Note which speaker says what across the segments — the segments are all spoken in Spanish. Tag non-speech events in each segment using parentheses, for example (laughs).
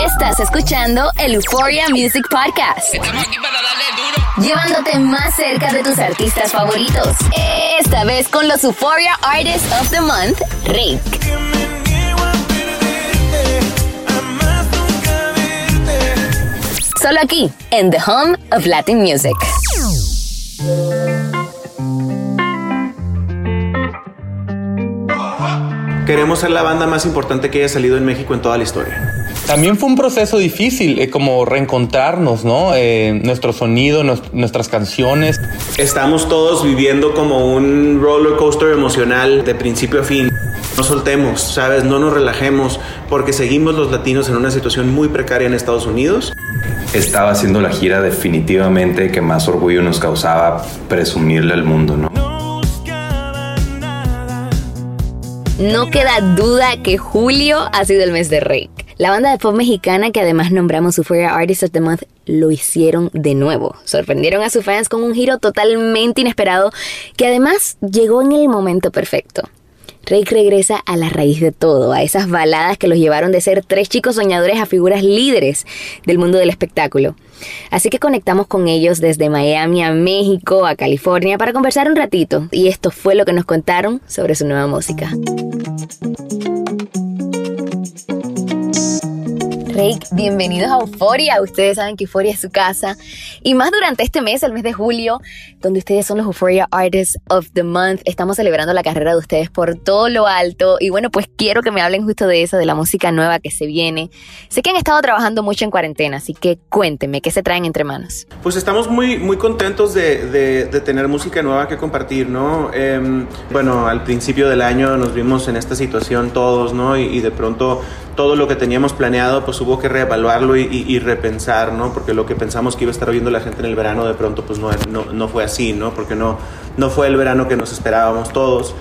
Speaker 1: Estás escuchando el Euphoria Music Podcast.
Speaker 2: Estamos aquí para darle duro.
Speaker 1: Llevándote más cerca de tus artistas favoritos. Esta vez con los Euphoria Artists of the Month, Rick. Solo aquí, en The Home of Latin Music.
Speaker 3: Queremos ser la banda más importante que haya salido en México en toda la historia.
Speaker 4: También fue un proceso difícil, eh, como reencontrarnos, ¿no? Eh, nuestro sonido, nos- nuestras canciones.
Speaker 3: Estamos todos viviendo como un roller coaster emocional de principio a fin. No soltemos, ¿sabes? No nos relajemos porque seguimos los latinos en una situación muy precaria en Estados Unidos.
Speaker 5: Estaba haciendo la gira definitivamente que más orgullo nos causaba presumirle al mundo, ¿no?
Speaker 1: No queda duda que julio ha sido el mes de Rick. La banda de pop mexicana que además nombramos Euphoria Artist of the Month lo hicieron de nuevo. Sorprendieron a sus fans con un giro totalmente inesperado que además llegó en el momento perfecto. Rake regresa a la raíz de todo, a esas baladas que los llevaron de ser tres chicos soñadores a figuras líderes del mundo del espectáculo. Así que conectamos con ellos desde Miami a México, a California, para conversar un ratito. Y esto fue lo que nos contaron sobre su nueva música. Rake, bienvenidos a Euforia. Ustedes saben que Euforia es su casa. Y más durante este mes, el mes de julio, donde ustedes son los Euphoria Artists of the Month. Estamos celebrando la carrera de ustedes por todo lo alto. Y bueno, pues quiero que me hablen justo de eso, de la música nueva que se viene. Sé que han estado trabajando mucho en cuarentena, así que cuéntenme, ¿qué se traen entre manos?
Speaker 3: Pues estamos muy, muy contentos de, de- tener música nueva que compartir, ¿no? Em, bueno, al principio del año nos vimos en esta situación todos, ¿no? Y de pronto todo lo que teníamos planeado, pues hubo que reevaluarlo y, y- y repensar, ¿no? Porque lo que pensamos que iba a estar oyendo la gente en el verano, de pronto, pues no, no, no fue así, ¿no? Porque no, no fue el verano que nos esperábamos todos.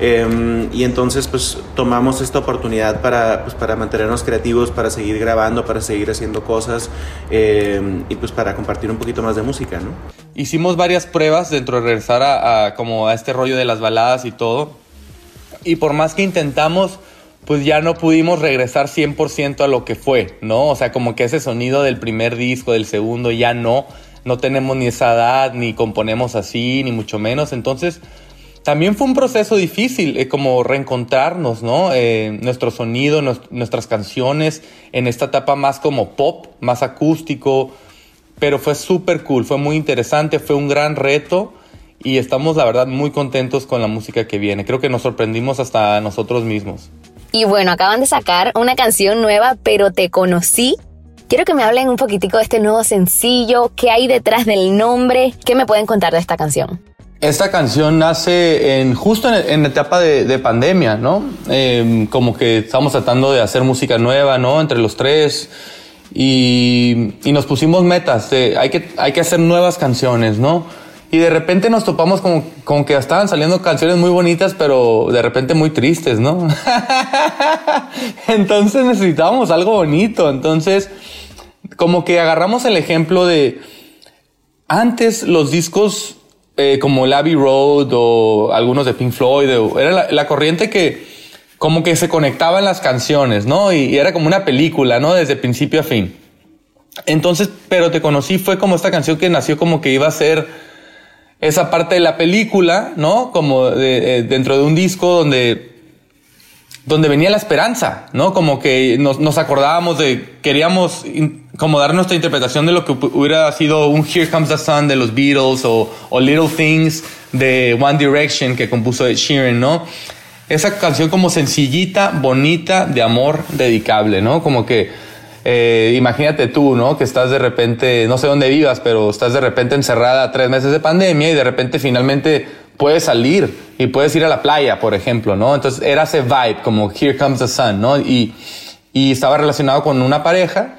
Speaker 3: Em, y entonces pues tomamos esta oportunidad para, pues, para mantenernos creativos, para seguir grabando, para seguir haciendo cosas em, y pues para compartir un poquito más de música, ¿no?
Speaker 4: Hicimos varias pruebas dentro de regresar a, a como a este rollo de las baladas y todo. Y por más que intentamos, pues ya no pudimos regresar 100% a lo que fue, ¿no? O sea, como que ese sonido del primer disco, del segundo, ya no. No tenemos ni esa edad, ni componemos así, ni mucho menos. Entonces, también fue un proceso difícil, eh, como reencontrarnos, ¿no? Eh, nuestro sonido, nues- nuestras canciones en esta etapa más como pop, más acústico, pero fue súper cool, fue muy interesante, fue un gran reto y estamos, la verdad, muy contentos con la música que viene. Creo que nos sorprendimos hasta nosotros mismos.
Speaker 1: Y bueno, acaban de sacar una canción nueva, pero te conocí. Quiero que me hablen un poquitico de este nuevo sencillo, qué hay detrás del nombre, qué me pueden contar de esta canción.
Speaker 4: Esta canción nace en, justo en, en la etapa de, de pandemia, ¿no? Eh, como que estamos tratando de hacer música nueva, ¿no? Entre los tres. Y, y nos pusimos metas de hay que, hay que hacer nuevas canciones, ¿no? Y de repente nos topamos como, como que estaban saliendo canciones muy bonitas, pero de repente muy tristes, ¿no? (laughs) Entonces necesitábamos algo bonito. Entonces, como que agarramos el ejemplo de antes los discos eh, como el Abbey Road o algunos de Pink Floyd, era la, la corriente que como que se conectaban las canciones, ¿no? Y, y era como una película, ¿no? Desde principio a fin. Entonces, pero te conocí fue como esta canción que nació como que iba a ser esa parte de la película, ¿no? Como de- eh, dentro de un disco donde donde venía la esperanza, ¿no? Como que nos, nos acordábamos de, queríamos como dar nuestra interpretación de lo que hu- hubiera sido un Here Comes the Sun de los Beatles o, o Little Things de One Direction que compuso Ed Sheeran, ¿no? Esa canción como sencillita, bonita, de amor, dedicable, ¿no? Como que, eh, imagínate tú, ¿no? Que estás de repente, no sé dónde vivas, pero estás de repente encerrada tres meses de pandemia y de repente finalmente puedes salir y puedes ir a la playa, por ejemplo, ¿no? Entonces era ese vibe, como Here Comes the Sun, ¿no? Y, y estaba relacionado con una pareja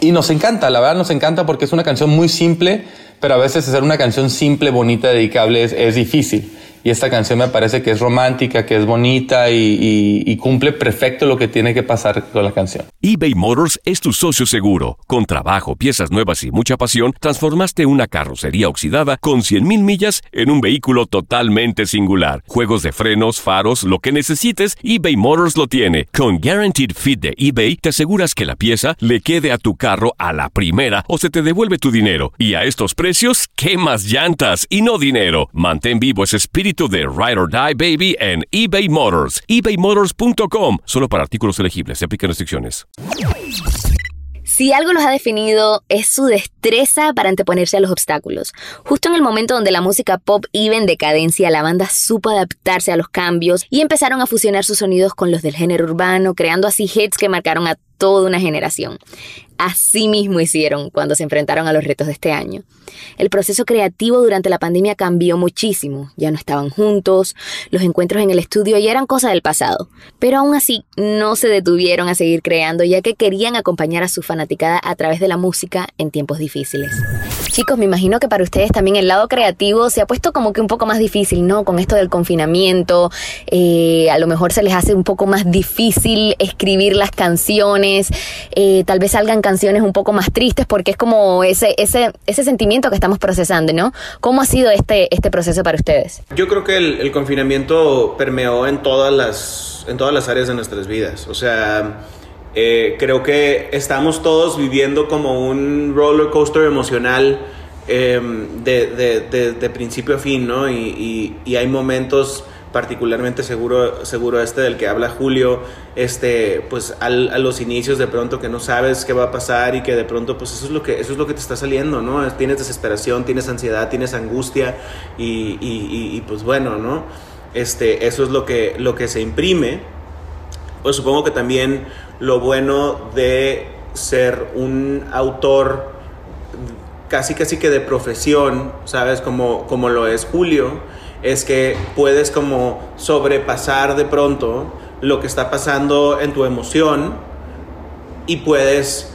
Speaker 4: y nos encanta, la verdad nos encanta porque es una canción muy simple, pero a veces hacer una canción simple, bonita, dedicable es, es difícil. Y esta canción me parece que es romántica, que es bonita y, cumple perfecto lo que tiene que pasar con la canción.
Speaker 6: eBay Motors es tu socio seguro. Con trabajo, piezas nuevas y mucha pasión, transformaste una carrocería oxidada con 100.000 millas en un vehículo totalmente singular. Juegos de frenos, faros, lo que necesites, eBay Motors lo tiene. Con Guaranteed Fit de eBay, te aseguras que la pieza le quede a tu carro a la primera o se te devuelve tu dinero. Y a estos precios, ¿qué más llantas y no dinero? Mantén vivo ese espíritu de Ride or Die Baby en eBay Motors. ebaymotors.com. Solo para artículos elegibles. Se aplican restricciones.
Speaker 1: Si algo los ha definido es su destreza para anteponerse a los obstáculos. Justo en el momento donde la música pop iba en decadencia, la banda supo adaptarse a los cambios y empezaron a fusionar sus sonidos con los del género urbano, creando así hits que marcaron a toda una generación. Así mismo hicieron cuando se enfrentaron a los retos de este año. El proceso creativo durante la pandemia cambió muchísimo. Ya no estaban juntos, los encuentros en el estudio ya eran cosa del pasado. Pero aún así, no se detuvieron a seguir creando ya que querían acompañar a su fanaticada a través de la música en tiempos difíciles. Chicos, me imagino que para ustedes también el lado creativo se ha puesto como que un poco más difícil, ¿no? Con esto del confinamiento, eh, a lo mejor se les hace un poco más difícil escribir las canciones, eh, tal vez salgan canciones un poco más tristes porque es como ese, ese, ese sentimiento que estamos procesando, ¿no? ¿Cómo ha sido este, este proceso para ustedes?
Speaker 3: Yo creo que el, el confinamiento permeó en todas las, en todas las áreas de nuestras vidas. O sea, eh, creo que estamos todos viviendo como un roller coaster emocional eh, de, de, de, de, principio a fin, ¿no? Y, y, y, hay momentos particularmente seguro, seguro este del que habla Julio, este, pues al, a los inicios de pronto que no sabes qué va a pasar y que de pronto pues eso es lo que, eso es lo que te está saliendo, ¿no? Tienes desesperación, tienes ansiedad, tienes angustia y, y pues bueno, ¿no? Este, eso es lo que, lo que se imprime. Pues supongo que también lo bueno de ser un autor casi casi que de profesión, ¿sabes? Como, como lo es Julio, es que puedes como sobrepasar de pronto lo que está pasando en tu emoción y puedes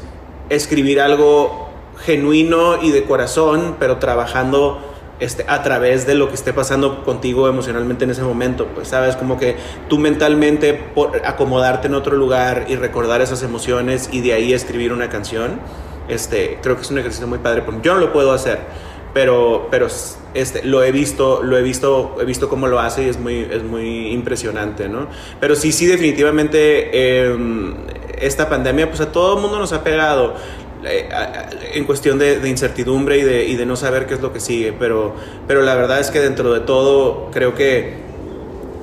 Speaker 3: escribir algo genuino y de corazón, pero trabajando este, a través de lo que esté pasando contigo emocionalmente en ese momento. Pues sabes, como que tú mentalmente por acomodarte en otro lugar y recordar esas emociones y de ahí escribir una canción, este, creo que es un ejercicio muy padre. Porque yo no lo puedo hacer, pero, pero este, lo he visto, lo he visto, he visto cómo lo hace y es muy, es muy impresionante, ¿no? Pero sí, sí, definitivamente eh, esta pandemia, pues a todo el mundo nos ha pegado en cuestión de, de incertidumbre y de, y de, no saber qué es lo que sigue, pero, pero la verdad es que dentro de todo creo que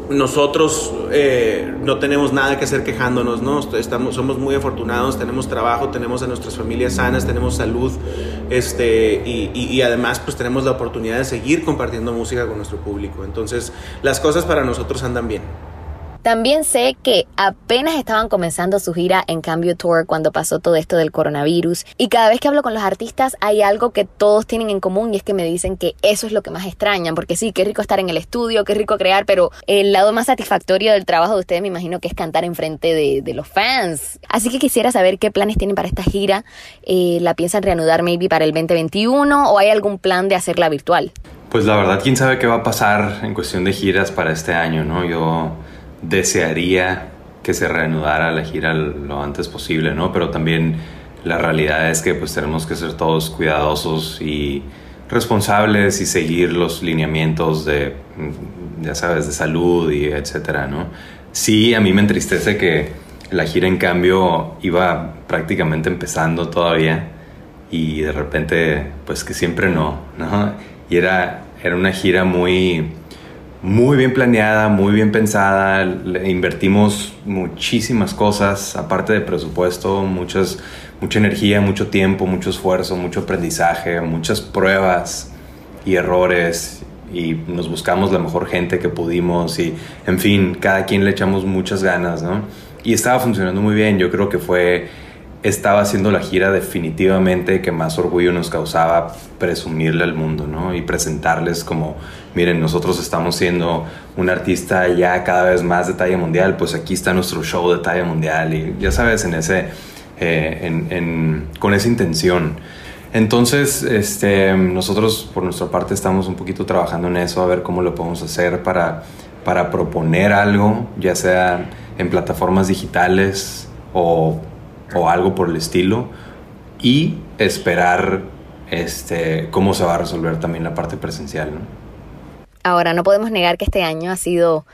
Speaker 3: nosotros eh, no tenemos nada que hacer quejándonos, ¿no? Estamos, somos muy afortunados, tenemos trabajo, tenemos a nuestras familias sanas, tenemos salud, este, y, y, además pues tenemos la oportunidad de seguir compartiendo música con nuestro público. Entonces las cosas para nosotros andan bien.
Speaker 1: También sé que apenas estaban comenzando su gira en Cambio Tour cuando pasó todo esto del coronavirus y cada vez que hablo con los artistas hay algo que todos tienen en común y es que me dicen que eso es lo que más extrañan, porque sí, qué rico estar en el estudio, qué rico crear, pero el lado más satisfactorio del trabajo de ustedes me imagino que es cantar enfrente de, de los fans. Así que quisiera saber qué planes tienen para esta gira, eh, la piensan reanudar maybe para el 2021 o hay algún plan de hacerla virtual.
Speaker 5: Pues la verdad, quién sabe qué va a pasar en cuestión de giras para este año, ¿no? Yo desearía que se reanudara la gira lo antes posible, ¿no? Pero también la realidad es que pues tenemos que ser todos cuidadosos y responsables y seguir los lineamientos de, ya sabes, de salud y etcétera, ¿no? Sí, a mí me entristece que la gira en cambio iba prácticamente empezando todavía y de repente pues que siempre no, ¿no? Y era, era una gira muy muy bien planeada, muy bien pensada. Invertimos muchísimas cosas, aparte de presupuesto, muchas, mucha energía, mucho tiempo, mucho esfuerzo, mucho aprendizaje, muchas pruebas y errores. Y nos buscamos la mejor gente que pudimos y, en fin, cada quien le echamos muchas ganas, ¿no? Y estaba funcionando muy bien. Yo creo que fue estaba haciendo la gira definitivamente que más orgullo nos causaba presumirle al mundo, ¿no? Y presentarles como, miren, nosotros estamos siendo un artista ya cada vez más de talla mundial, pues aquí está nuestro show de talla mundial y ya sabes, en ese, eh, en, con esa intención. Entonces, este, nosotros por nuestra parte estamos un poquito trabajando en eso, a ver cómo lo podemos hacer para, para proponer algo, ya sea en plataformas digitales o o algo por el estilo y esperar este, cómo se va a resolver también la parte presencial.
Speaker 1: Ahora, no podemos negar que este año ha sido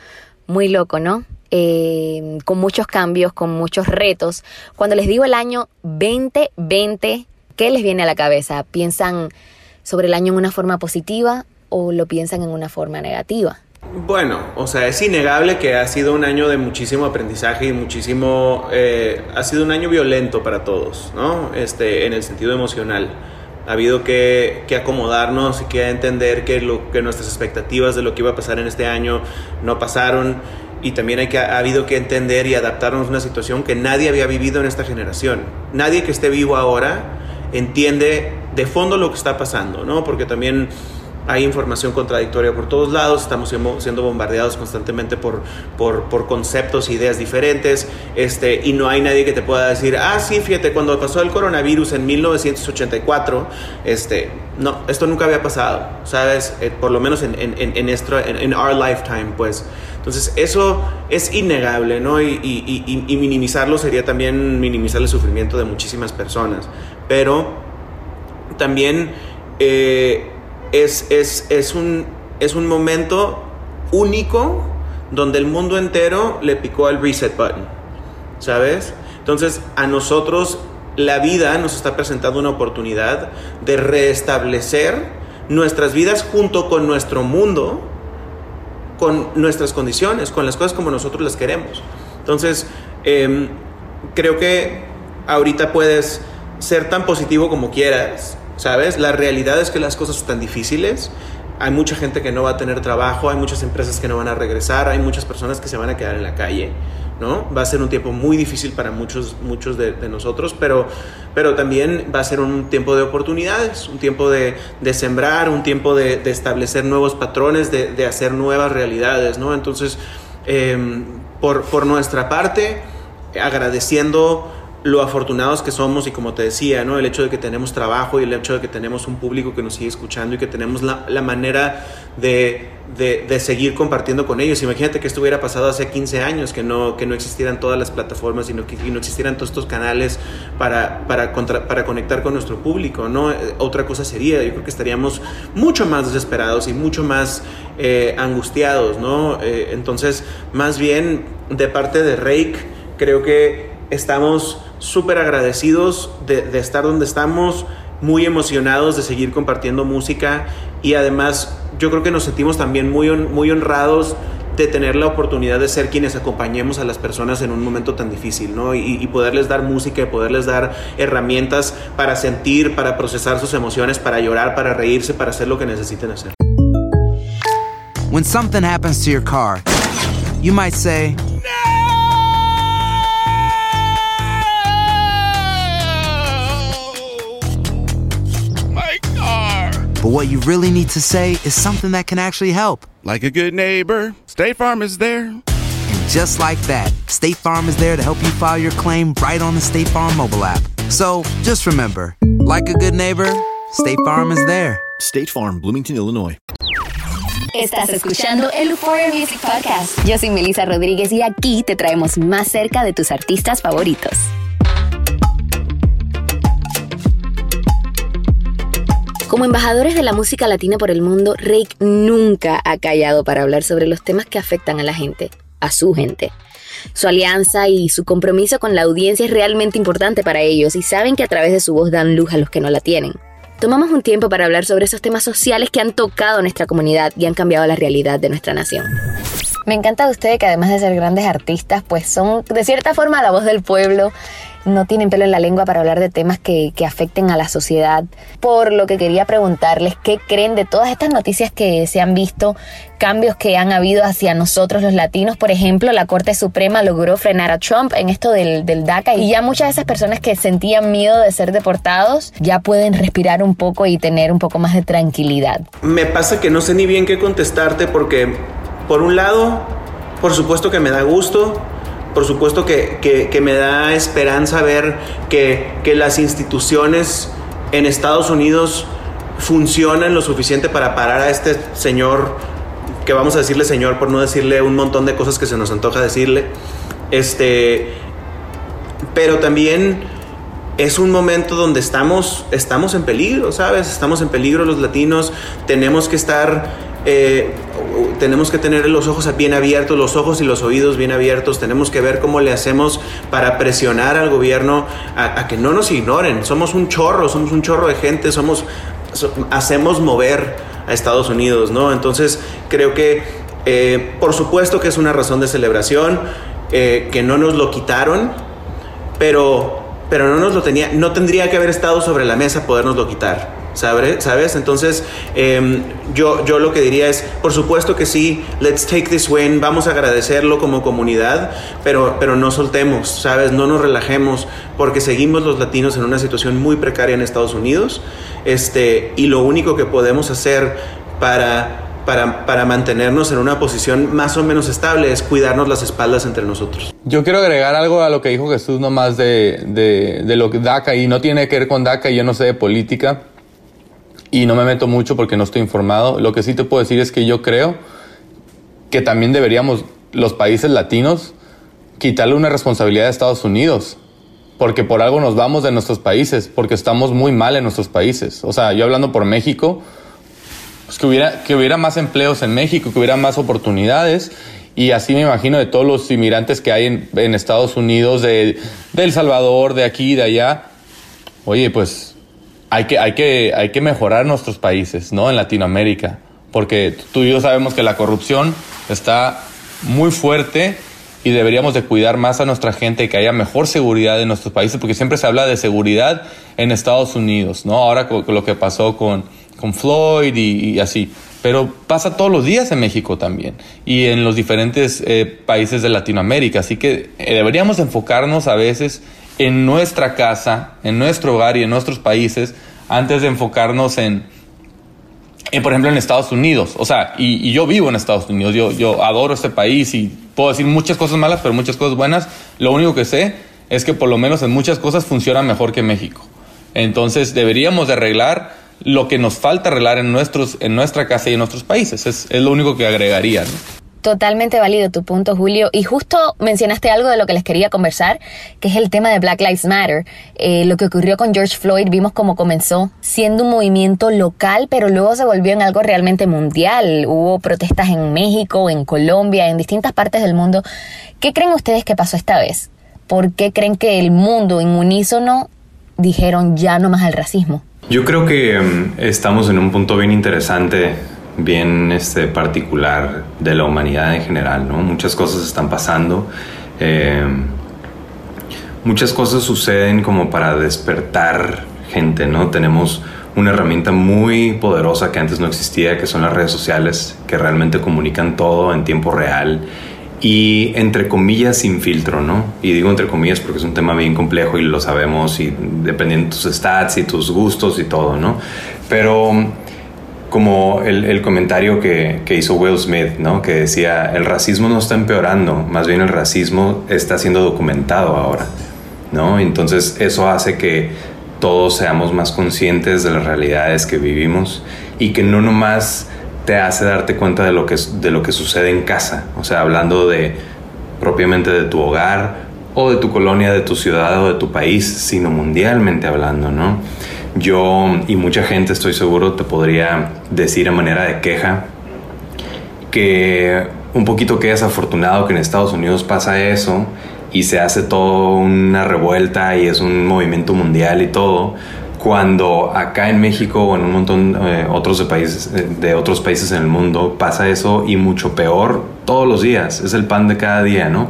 Speaker 1: muy loco, ¿no? Eh, con muchos cambios, con muchos retos. Cuando les digo el año 2020, ¿qué les viene a la cabeza? ¿Piensan sobre el año en una forma positiva o lo piensan en una forma negativa?
Speaker 3: Bueno, o sea, es innegable que ha sido un año de muchísimo aprendizaje y muchísimo... Eh, ha sido un año violento para todos, ¿no? Este, en el sentido emocional. Ha habido que, que, acomodarnos y que entender que, lo, que nuestras expectativas de lo que iba a pasar en este año no pasaron y también hay que, ha habido que entender y adaptarnos a una situación que nadie había vivido en esta generación. Nadie que esté vivo ahora entiende de fondo lo que está pasando, ¿no? Porque también hay información contradictoria por todos lados, estamos siendo bombardeados constantemente por, por, por, conceptos, ideas diferentes, este, y no hay nadie que te pueda decir, ah, sí, fíjate, cuando pasó el coronavirus en 1984, este, no, esto nunca había pasado, ¿sabes? Eh, por lo menos en, en, en, nuestro, en, our lifetime, pues. Entonces, eso es innegable, ¿no? Y, y, y, minimizarlo sería también minimizar el sufrimiento de muchísimas personas. Pero también... Eh, es, es, es, un, es un momento único donde el mundo entero le picó al reset button, ¿sabes? Entonces a nosotros la vida nos está presentando una oportunidad de restablecer nuestras vidas junto con nuestro mundo, con nuestras condiciones, con las cosas como nosotros las queremos. Entonces, em, creo que ahorita puedes ser tan positivo como quieras, ¿sabes? La realidad es que las cosas están difíciles. Hay mucha gente que no va a tener trabajo, hay muchas empresas que no van a regresar, hay muchas personas que se van a quedar en la calle, ¿no? Va a ser un tiempo muy difícil para muchos, muchos de, nosotros, pero, pero también va a ser un tiempo de oportunidades, un tiempo de, sembrar, un tiempo de, de, establecer nuevos patrones, de, hacer nuevas realidades, ¿no? Entonces, em, por, por nuestra parte, agradeciendo lo afortunados que somos y como te decía, ¿no? el hecho de que tenemos trabajo y el hecho de que tenemos un público que nos sigue escuchando y que tenemos la, la manera de, de, de, seguir compartiendo con ellos. Imagínate que esto hubiera pasado hace 15 años, que no, que no existieran todas las plataformas y no, que, no existieran todos estos canales para, para, contra, para conectar con nuestro público. ¿no? Eh, otra cosa sería, yo creo que estaríamos mucho más desesperados y mucho más eh, angustiados. ¿no? Eh, entonces, más bien, de parte de Rake, creo que estamos súper agradecidos de, estar donde estamos, muy emocionados de seguir compartiendo música y además yo creo que nos sentimos también muy, muy honrados de tener la oportunidad de ser quienes acompañemos a las personas en un momento tan difícil, ¿no? Y, poderles dar música y poderles dar herramientas para sentir, para procesar sus emociones, para llorar, para reírse, para hacer lo que necesiten hacer.
Speaker 7: When something happens to your car, you might say, But what you really need to say is something that can actually help.
Speaker 8: Like a good neighbor, State Farm is there.
Speaker 7: And just like that, State Farm is there to help you file your claim right on the State Farm mobile app. So just remember, like a good neighbor, State Farm is there.
Speaker 8: State Farm, Bloomington, Illinois.
Speaker 1: Estás escuchando el Euphoria Music Podcast. Yo soy Melissa Rodríguez y aquí te traemos más cerca de tus artistas favoritos. Como embajadores de la música latina por el mundo, Rake nunca ha callado para hablar sobre los temas que afectan a la gente, a su gente. Su alianza y su compromiso con la audiencia es realmente importante para ellos y saben que a través de su voz dan luz a los que no la tienen. Tomamos un tiempo para hablar sobre esos temas sociales que han tocado nuestra comunidad y han cambiado la realidad de nuestra nación. Me encanta de ustedes que además de ser grandes artistas, pues son de cierta forma la voz del pueblo no tienen pelo en la lengua para hablar de temas que, afecten a la sociedad. Por lo que quería preguntarles, ¿qué creen de todas estas noticias que se han visto, cambios que han habido hacia nosotros los latinos? Por ejemplo, la Corte Suprema logró frenar a Trump en esto del, del DACA y ya muchas de esas personas que sentían miedo de ser deportados ya pueden respirar un poco y tener un poco más de tranquilidad.
Speaker 3: Me pasa que no sé ni bien qué contestarte porque, por un lado, por supuesto que me da gusto por supuesto que, me da esperanza ver que, las instituciones en Estados Unidos funcionan lo suficiente para parar a este señor, que vamos a decirle señor por no decirle un montón de cosas que se nos antoja decirle. Este, pero también es un momento donde estamos, estamos en peligro, ¿sabes? Estamos en peligro los latinos, tenemos que estar, eh, tenemos que tener los ojos bien abiertos, los ojos y los oídos bien abiertos, tenemos que ver cómo le hacemos para presionar al gobierno a, que no nos ignoren. Somos un chorro, somos un chorro de gente, somos, hacemos mover a Estados Unidos, ¿no? Entonces creo que, eh, por supuesto que es una razón de celebración, eh, que no nos lo quitaron, pero pero no nos lo tenía, no tendría que haber estado sobre la mesa podernoslo quitar. ¿Sabes? Entonces, em, yo, yo lo que diría es, por supuesto que sí, let's take this win, vamos a agradecerlo como comunidad, pero, pero no soltemos, ¿sabes? No nos relajemos, porque seguimos los latinos en una situación muy precaria en Estados Unidos, este, y lo único que podemos hacer para para, mantenernos en una posición más o menos estable es cuidarnos las espaldas entre nosotros.
Speaker 4: Yo quiero agregar algo a lo que dijo Jesús nomás de, de, de lo que DACA y no tiene que ver con DACA, yo no sé de política y no me meto mucho porque no estoy informado. Lo que sí te puedo decir es que yo creo que también deberíamos los países latinos quitarle una responsabilidad a Estados Unidos. Porque por algo nos vamos de nuestros países, porque estamos muy mal en nuestros países. O sea, yo hablando por México, pues, que, hubiera, que hubiera más empleos en México, que hubiera más oportunidades. Y así me imagino de todos los inmigrantes que hay en, Estados Unidos, de, El Salvador, de aquí, de allá. Oye, pues hay que, hay, que, hay que mejorar nuestros países, ¿no? En Latinoamérica. Porque tú y yo sabemos que la corrupción está muy fuerte y deberíamos de cuidar más a nuestra gente, que haya mejor seguridad en nuestros países, porque siempre se habla de seguridad en Estados Unidos, ¿no? Ahora con lo que pasó con, con Floyd y, así. Pero pasa todos los días en México también y en los diferentes eh, países de Latinoamérica. Así que eh, deberíamos enfocarnos a veces en nuestra casa, en nuestro hogar y en nuestros países antes de enfocarnos en, en por ejemplo, en Estados Unidos. O sea, y, yo vivo en Estados Unidos, yo, adoro este país y puedo decir muchas cosas malas, pero muchas cosas buenas. Lo único que sé es que por lo menos en muchas cosas funciona mejor que México. Entonces deberíamos de arreglar lo que nos falta arreglar en, nuestros, en nuestra casa y en nuestros países. Es, lo único que agregaría.
Speaker 1: Totalmente válido tu punto, Julio. Y justo mencionaste algo de lo que les quería conversar, que es el tema de Black Lives Matter. Eh, lo que ocurrió con George Floyd, vimos cómo comenzó siendo un movimiento local, pero luego se volvió en algo realmente mundial. Hubo protestas en México, en Colombia, en distintas partes del mundo. ¿Qué creen ustedes que pasó esta vez? ¿Por qué creen que el mundo en unísono dijeron ya no más al racismo?
Speaker 5: Yo creo que em, estamos en un punto bien interesante, bien este, particular de la humanidad en general, ¿no? Muchas cosas están pasando. Em, muchas cosas suceden como para despertar gente, ¿no? Tenemos una herramienta muy poderosa que antes no existía, que son las redes sociales, que realmente comunican todo en tiempo real y entre comillas sin filtro, ¿no? Y digo entre comillas porque es un tema bien complejo y lo sabemos y dependiendo de tus stats y tus gustos y todo, ¿no? Pero como el, el comentario que, que, hizo Will Smith, ¿no? Que decía, el racismo no está empeorando, más bien el racismo está siendo documentado ahora, ¿no? Entonces eso hace que todos seamos más conscientes de las realidades que vivimos y que no nomás te hace darte cuenta de lo que, de lo que sucede en casa. O sea, hablando de propiamente de tu hogar o de tu colonia, de tu ciudad o de tu país, sino mundialmente hablando, ¿no? Yo y mucha gente estoy seguro te podría decir a manera de queja que un poquito que es afortunado que en Estados Unidos pasa eso y se hace todo una revuelta y es un movimiento mundial y todo, cuando acá en México o en un montón eh, otros países eh, de otros países en el mundo pasa eso y mucho peor todos los días. Es el pan de cada día no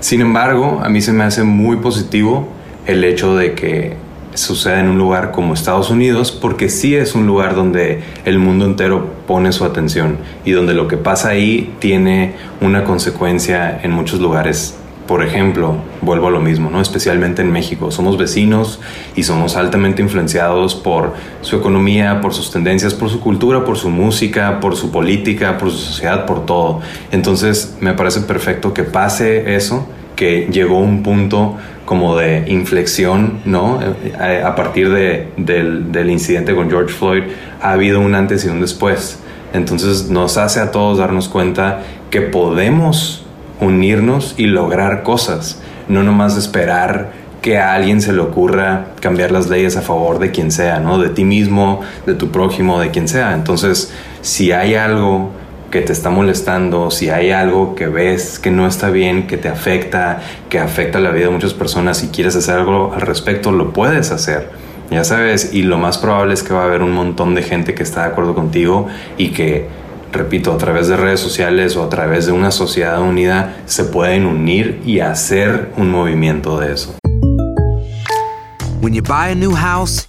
Speaker 5: sin embargo a mí se me hace muy positivo el hecho de que suceda en un lugar como Estados Unidos porque sí es un lugar donde el mundo entero pone su atención y donde lo que pasa ahí tiene una consecuencia en muchos lugares por ejemplo, vuelvo a lo mismo, ¿no? especialmente en México. Somos vecinos y somos altamente influenciados por su economía, por sus tendencias, por su cultura, por su música, por su política, por su sociedad, por todo. Entonces me parece perfecto que pase eso, que llegó un punto como de inflexión, ¿no? Eh, a partir de, del, del incidente con George Floyd ha habido un antes y un después. Entonces nos hace a todos darnos cuenta que podemos unirnos y lograr cosas, no nomás esperar que a alguien se le ocurra cambiar las leyes a favor de quien sea, ¿no? De ti mismo, de tu prójimo, de quien sea. Entonces, si hay algo que te está molestando, si hay algo que ves que no está bien, que te afecta, que afecta la vida de muchas personas y quieres hacer algo al respecto, lo puedes hacer. Ya sabes, y lo más probable es que va a haber un montón de gente que está de acuerdo contigo y que, repito, a través de redes sociales o a través de una sociedad unida se pueden unir y hacer un movimiento de eso.
Speaker 7: When you buy a new house,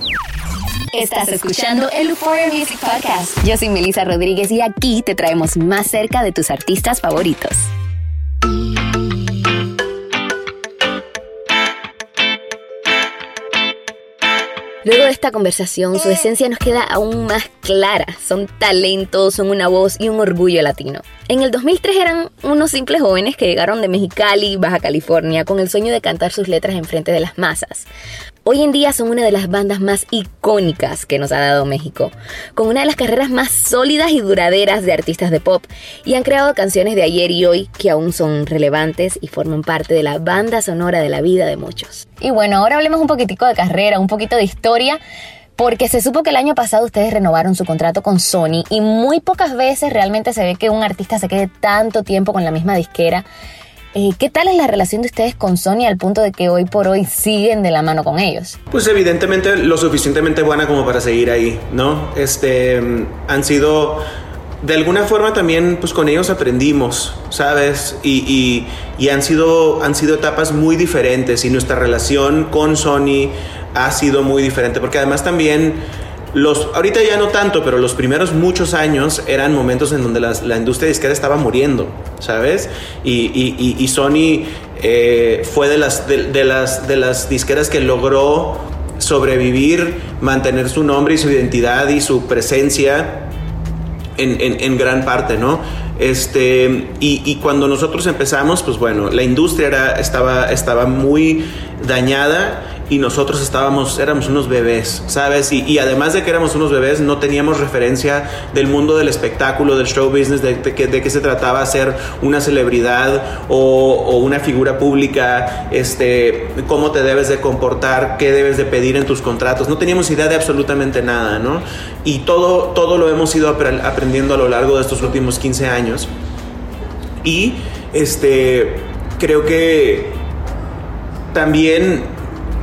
Speaker 1: Estás escuchando el Euphoria Music Podcast. Yo soy Melissa Rodríguez y aquí te traemos más cerca de tus artistas favoritos. Luego de esta conversación, su esencia nos queda aún más clara. Son talentos, son una voz y un orgullo latino. En el 2003 eran unos simples jóvenes que llegaron de Mexicali, Baja California, con el sueño de cantar sus letras en frente de las masas. Hoy en día son una de las bandas más icónicas que nos ha dado México, con una de las carreras más sólidas y duraderas de artistas de pop, y han creado canciones de ayer y hoy que aún son relevantes y forman parte de la banda sonora de la vida de muchos. Y bueno, ahora hablemos un poquitico de carrera, un poquito de historia. Porque se supo que el año pasado ustedes renovaron su contrato con Sony y muy pocas veces realmente se ve que un artista se quede tanto tiempo con la misma disquera. Eh, ¿Qué tal es la relación de ustedes con Sony al punto de que hoy por hoy siguen de la mano con ellos?
Speaker 3: Pues evidentemente lo suficientemente buena como para seguir ahí, ¿no? Este, mm, han sido, de alguna forma también, pues con ellos aprendimos, ¿sabes? Y, y- y han, sido, han sido etapas muy diferentes y nuestra relación con Sony ha sido muy diferente, porque además también... Los, ahorita ya no tanto, pero los primeros muchos años eran momentos en donde las- la industria disquera estaba muriendo, ¿sabes? Y, y- y- Sony eh, fue de las, de, de las, de las disqueras que logró sobrevivir, mantener su nombre y su identidad y su presencia en, en- en gran parte, ¿no? Este, y, y cuando nosotros empezamos, pues bueno, la industria era, estaba, estaba muy dañada y nosotros estábamos, éramos unos bebés, ¿sabes? Y, además de que éramos unos bebés, no teníamos referencia del mundo del espectáculo, del show business, de, de, de qué se trataba ser una celebridad o, o una figura pública, este, cómo te debes de comportar, qué debes de pedir en tus contratos. No teníamos idea de absolutamente nada, ¿no? Y todo, todo lo hemos ido apre- aprendiendo a lo largo de estos últimos 15 años. Y este, creo que también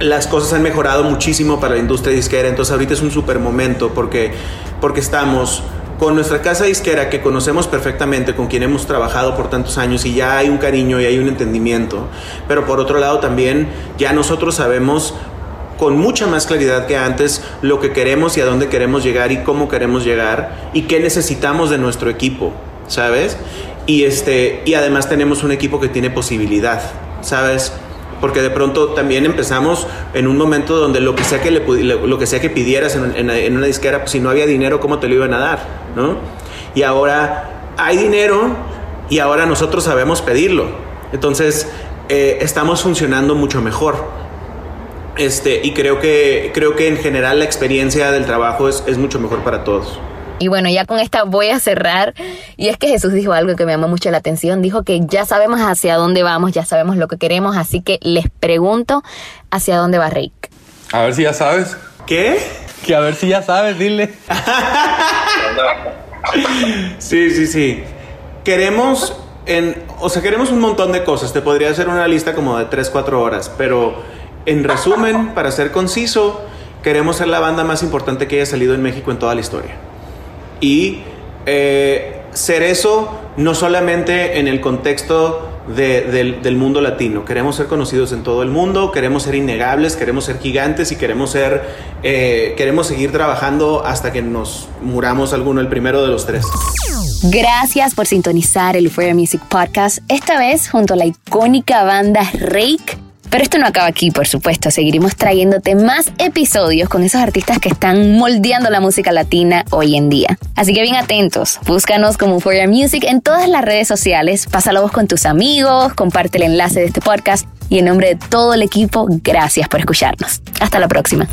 Speaker 3: las cosas han mejorado muchísimo para la industria disquera, entonces ahorita es un super momento porque, porque estamos con nuestra casa disquera que conocemos perfectamente, con quien hemos trabajado por tantos años y ya hay un cariño y hay un entendimiento, pero por otro lado también ya nosotros sabemos con mucha más claridad que antes lo que queremos y a dónde queremos llegar y cómo queremos llegar y qué necesitamos de nuestro equipo, ¿sabes? Y este y además tenemos un equipo que tiene posibilidad, ¿sabes? Porque de pronto también empezamos en un momento donde lo que sea que, le, lo que, sea que pidieras en, en- en una disquera, pues si no había dinero, ¿cómo te lo iban a dar? ¿no? Y ahora hay dinero y ahora nosotros sabemos pedirlo. Entonces eh, estamos funcionando mucho mejor. Este, y creo que, creo que en general la experiencia del trabajo es, es mucho mejor para todos.
Speaker 1: Y bueno, ya con esta voy a cerrar. Y es que Jesús dijo algo que me llamó mucho la atención. Dijo que ya sabemos hacia dónde vamos, ya sabemos lo que queremos. Así que les pregunto hacia dónde va Rick.
Speaker 4: A ver si ya sabes.
Speaker 3: ¿Qué?
Speaker 4: Que a ver si ya sabes, dile.
Speaker 3: Sí, sí, sí. Queremos, en, o sea, queremos un montón de cosas. Te podría hacer una lista como de 3, 4 horas, pero en resumen, para ser conciso, queremos ser la banda más importante que haya salido en México en toda la historia. Y eh, ser eso no solamente en el contexto de- del, mundo latino. Queremos ser conocidos en todo el mundo, queremos ser innegables, queremos ser gigantes y queremos ser, eh, queremos seguir trabajando hasta que nos muramos alguno, el primero de los tres.
Speaker 1: Gracias por sintonizar el Euphoria Music Podcast, esta vez junto a la icónica banda Rake Pero esto no acaba aquí, por supuesto. Seguiremos trayéndote más episodios con esos artistas que están moldeando la música latina hoy en día. Así que bien atentos. Búscanos como For Your Music en todas las redes sociales. Pasa la voz con tus amigos, comparte el enlace de este podcast. Y en nombre de todo el equipo, gracias por escucharnos. Hasta la próxima.